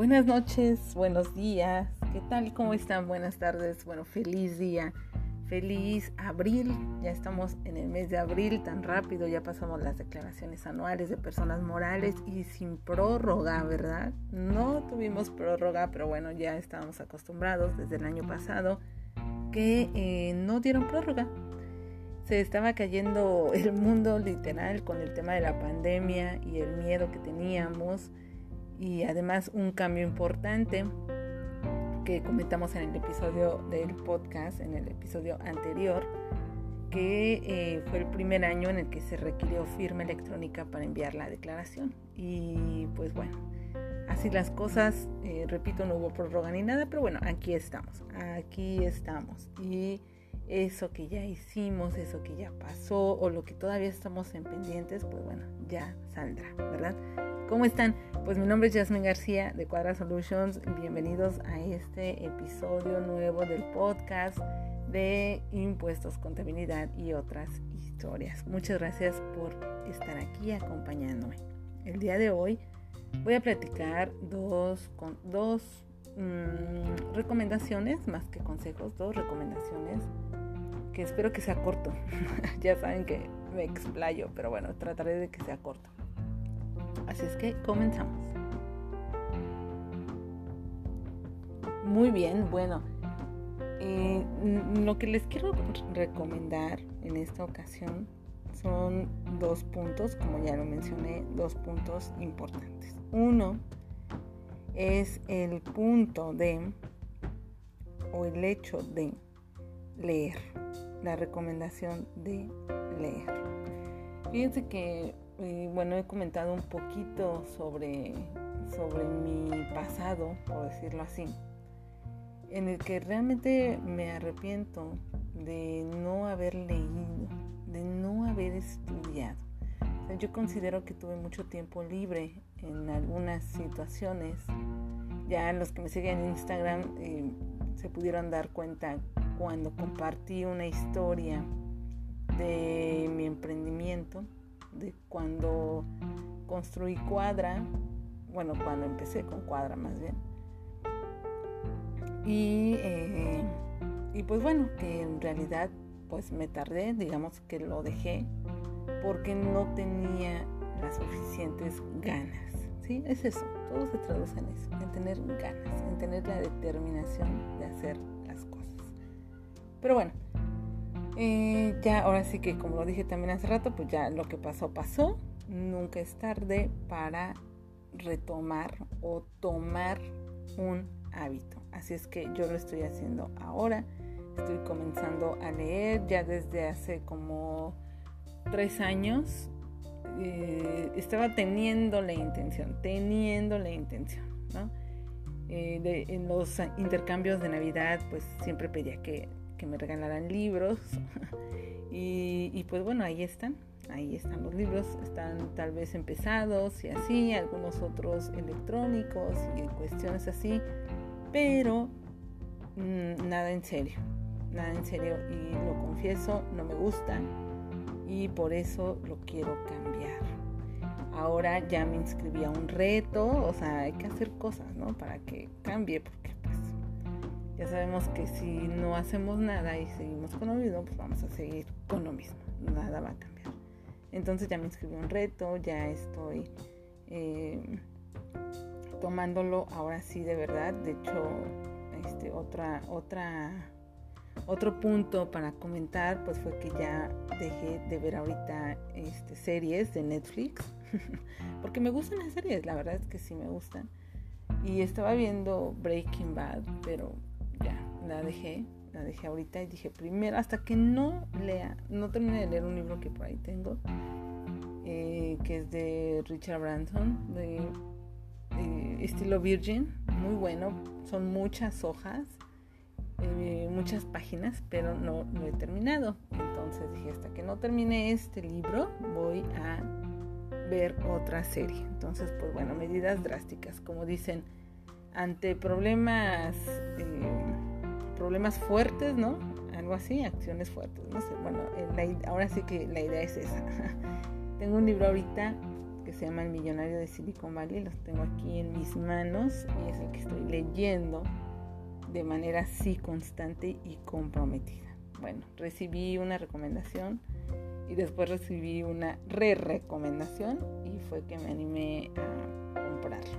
Buenas noches, buenos días, ¿qué tal? ¿Cómo están? Buenas tardes, bueno, feliz día, feliz abril, ya estamos en el mes de abril tan rápido, ya pasamos las declaraciones anuales de personas morales y sin prórroga, ¿verdad? No tuvimos prórroga, pero bueno, ya estábamos acostumbrados desde el año pasado que eh, no dieron prórroga. Se estaba cayendo el mundo literal con el tema de la pandemia y el miedo que teníamos y además un cambio importante que comentamos en el episodio del podcast, en el episodio anterior, que eh, fue el primer año en el que se requirió firma electrónica para enviar la declaración. Y pues bueno, así las cosas, eh, repito, no hubo prórroga ni nada, pero bueno, aquí estamos, aquí estamos. Y eso que ya hicimos, eso que ya pasó o lo que todavía estamos en pendientes, pues bueno, ya saldrá, ¿verdad? ¿Cómo están? Pues mi nombre es Jasmine García de Cuadra Solutions. Bienvenidos a este episodio nuevo del podcast de impuestos, contabilidad y otras historias. Muchas gracias por estar aquí acompañándome. El día de hoy voy a platicar dos, con, dos mm, recomendaciones, más que consejos, dos recomendaciones que espero que sea corto. ya saben que me explayo, pero bueno, trataré de que sea corto. Así es que comenzamos. Muy bien, bueno, eh, lo que les quiero recomendar en esta ocasión son dos puntos, como ya lo mencioné, dos puntos importantes. Uno es el punto de, o el hecho de leer, la recomendación de leer. Fíjense que eh, bueno, he comentado un poquito sobre, sobre mi pasado, por decirlo así, en el que realmente me arrepiento de no haber leído, de no haber estudiado. yo considero que tuve mucho tiempo libre en algunas situaciones. Ya los que me siguen en Instagram eh, se pudieron dar cuenta cuando compartí una historia de mi emprendimiento de cuando construí Cuadra, bueno, cuando empecé con Cuadra más bien. Y, eh, y pues bueno, que en realidad pues me tardé, digamos que lo dejé porque no tenía las suficientes ganas. ¿sí? Es eso, todo se traduce en eso, en tener ganas, en tener la determinación de hacer las cosas. Pero bueno, eh, ya ahora sí que como lo dije también hace rato, pues ya lo que pasó pasó. Nunca es tarde para retomar o tomar un hábito. Así es que yo lo estoy haciendo ahora. Estoy comenzando a leer ya desde hace como tres años. Eh, estaba teniendo la intención, teniendo la intención. Eh, en los intercambios de Navidad, pues siempre pedía que que me regalaran libros. y, pues bueno, ahí están. Ahí están los libros, están tal vez empezados y así, algunos otros electrónicos y cuestiones así, pero mm, nada en serio, nada en serio y lo confieso, no me gusta y por eso lo quiero cambiar. Ahora ya me inscribí a un reto, o sea, hay que hacer cosas, ¿no? Para que cambie, porque ya sabemos que si no hacemos nada y seguimos con lo mismo, pues vamos a seguir con lo mismo. Nada va a cambiar. Entonces ya me inscribí un reto, ya estoy eh, tomándolo ahora sí de verdad. De hecho, este, otra, otra, otro punto para comentar, pues fue que ya dejé de ver ahorita este, series de Netflix. Porque me gustan las series, la verdad es que sí me gustan. Y estaba viendo Breaking Bad, pero ya, la dejé, la dejé ahorita y dije primero, hasta que no lea, no termine de leer un libro que por ahí tengo, eh, que es de Richard Branson, de estilo Virgin, muy bueno, son muchas hojas, eh, muchas páginas, pero no lo he terminado. Entonces dije, hasta que no termine este libro, voy a ver otra serie. Entonces, pues bueno, medidas drásticas, como dicen ante problemas, eh, problemas fuertes, ¿no? Algo así, acciones fuertes, no sé. Bueno, ahora sí que la idea es esa. Tengo un libro ahorita que se llama El Millonario de Silicon Valley, los tengo aquí en mis manos y es el que estoy leyendo de manera así constante y comprometida. Bueno, recibí una recomendación y después recibí una re-recomendación y fue que me animé a comprarlo.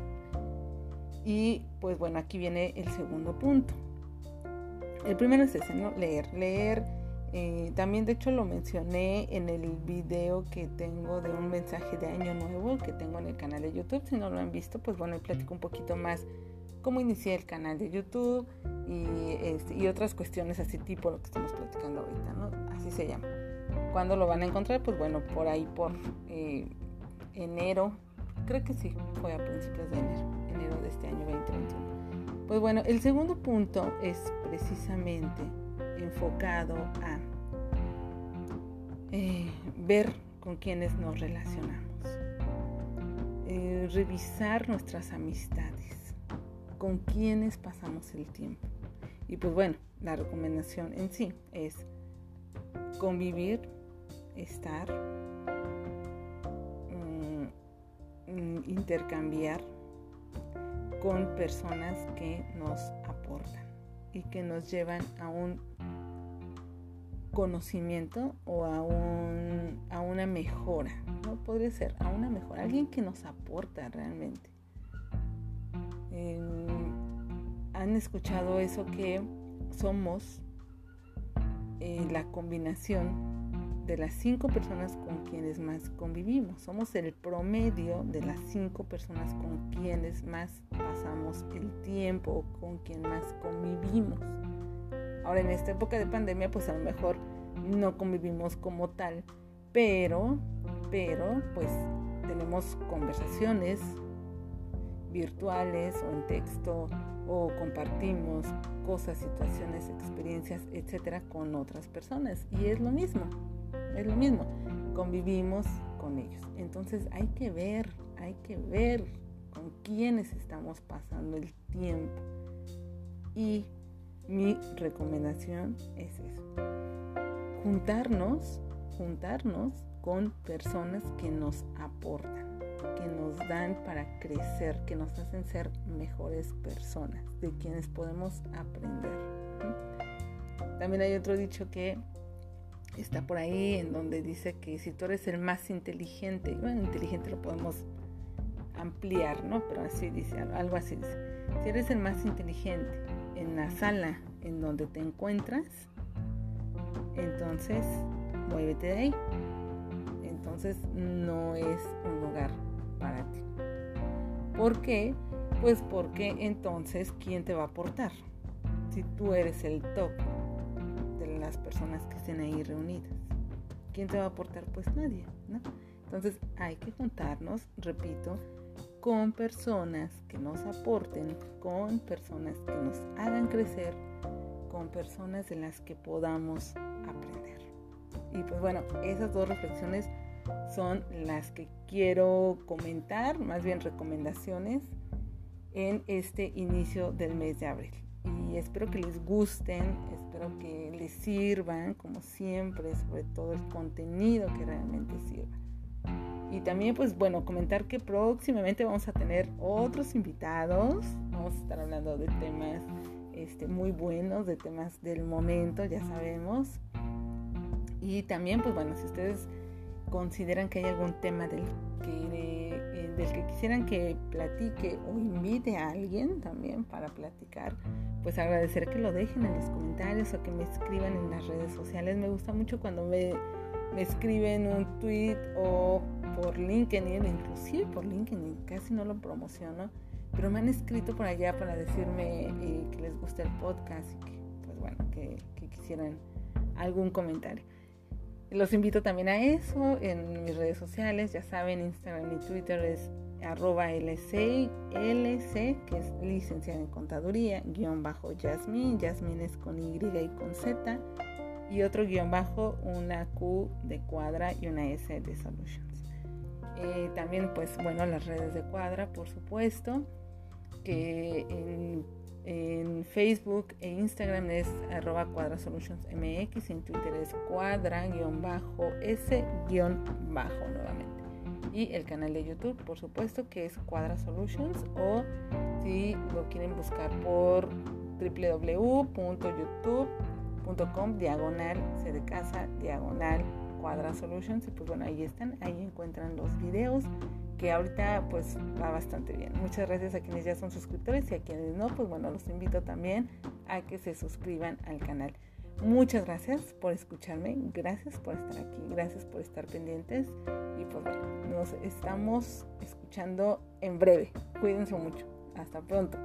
Y pues bueno, aquí viene el segundo punto. El primero es ese, ¿no? Leer. Leer eh, también de hecho lo mencioné en el video que tengo de un mensaje de año nuevo que tengo en el canal de YouTube. Si no lo han visto, pues bueno, platico un poquito más cómo inicié el canal de YouTube y, este, y otras cuestiones así tipo lo que estamos platicando ahorita, ¿no? Así se llama. ¿Cuándo lo van a encontrar? Pues bueno, por ahí por eh, enero, creo que sí, fue a principios de enero, enero de este año 2021. Pues bueno, el segundo punto es precisamente enfocado a eh, ver con quienes nos relacionamos, eh, revisar nuestras amistades, con quienes pasamos el tiempo. Y pues bueno, la recomendación en sí es convivir, estar, mm, mm, intercambiar con personas que nos aportan y que nos llevan a un conocimiento o a, un, a una mejora, ¿no? Podría ser a una mejora, alguien que nos aporta realmente. Han escuchado eso que somos eh, la combinación de las cinco personas con quienes más convivimos. Somos el promedio de las cinco personas con quienes más pasamos el tiempo, con quien más convivimos. Ahora en esta época de pandemia pues a lo mejor no convivimos como tal, pero, pero pues tenemos conversaciones virtuales o en texto o compartimos cosas, situaciones, experiencias, etcétera con otras personas y es lo mismo, es lo mismo, convivimos con ellos. Entonces hay que ver, hay que ver con quiénes estamos pasando el tiempo y mi recomendación es eso. Juntarnos, juntarnos con personas que nos aportan, que nos dan para crecer, que nos hacen ser mejores personas, de quienes podemos aprender. También hay otro dicho que está por ahí en donde dice que si tú eres el más inteligente, bueno, inteligente lo podemos ampliar, ¿no? Pero así dice, algo así dice. Si eres el más inteligente en la sala en donde te encuentras, entonces muévete de ahí. Entonces no es un lugar para ti. ¿Por qué? Pues porque entonces, ¿quién te va a aportar? Si tú eres el top de las personas que estén ahí reunidas. ¿Quién te va a aportar? Pues nadie, ¿no? Entonces hay que juntarnos, repito, con personas que nos aporten, con personas que nos hagan crecer, con personas de las que podamos aprender. Y pues bueno, esas dos reflexiones son las que quiero comentar, más bien recomendaciones en este inicio del mes de abril. Y espero que les gusten, espero que les sirvan, como siempre, sobre todo el contenido que realmente sirva. Y también, pues bueno, comentar que próximamente vamos a tener otros invitados. Vamos a estar hablando de temas este, muy buenos, de temas del momento, ya sabemos. Y también, pues bueno, si ustedes consideran que hay algún tema del que, eh, del que quisieran que platique o invite a alguien también para platicar, pues agradecer que lo dejen en los comentarios o que me escriban en las redes sociales. Me gusta mucho cuando me, me escriben un tweet o por LinkedIn, inclusive por LinkedIn, casi no lo promociono, pero me han escrito por allá para decirme eh, que les gusta el podcast y que, pues bueno, que, quisieran algún comentario. Los invito también a eso en mis redes sociales, ya saben, Instagram y Twitter es arroba LC, que es licenciada en contaduría, guion bajo Jasmine, Jasmine es con Y y con Z, y otro guion bajo, una Q de cuadra y una S de solutions. Eh, también pues bueno las redes de cuadra por supuesto que Facebook e Instagram es arroba cuadra solutions en Twitter es cuadra guion bajo s guion bajo nuevamente. Y el canal de YouTube, por supuesto, que es Cuadra Solutions o si lo quieren buscar por www.youtube.com diagonal se de casa diagonal Cuadra Solutions y pues bueno ahí están ahí encuentran los videos que ahorita pues va bastante bien. Muchas gracias a quienes ya son suscriptores y a quienes no pues bueno los invito también a que se suscriban al canal. Muchas gracias por escucharme gracias por estar aquí gracias por estar pendientes y pues bueno nos estamos escuchando en breve. Cuídense mucho. Hasta pronto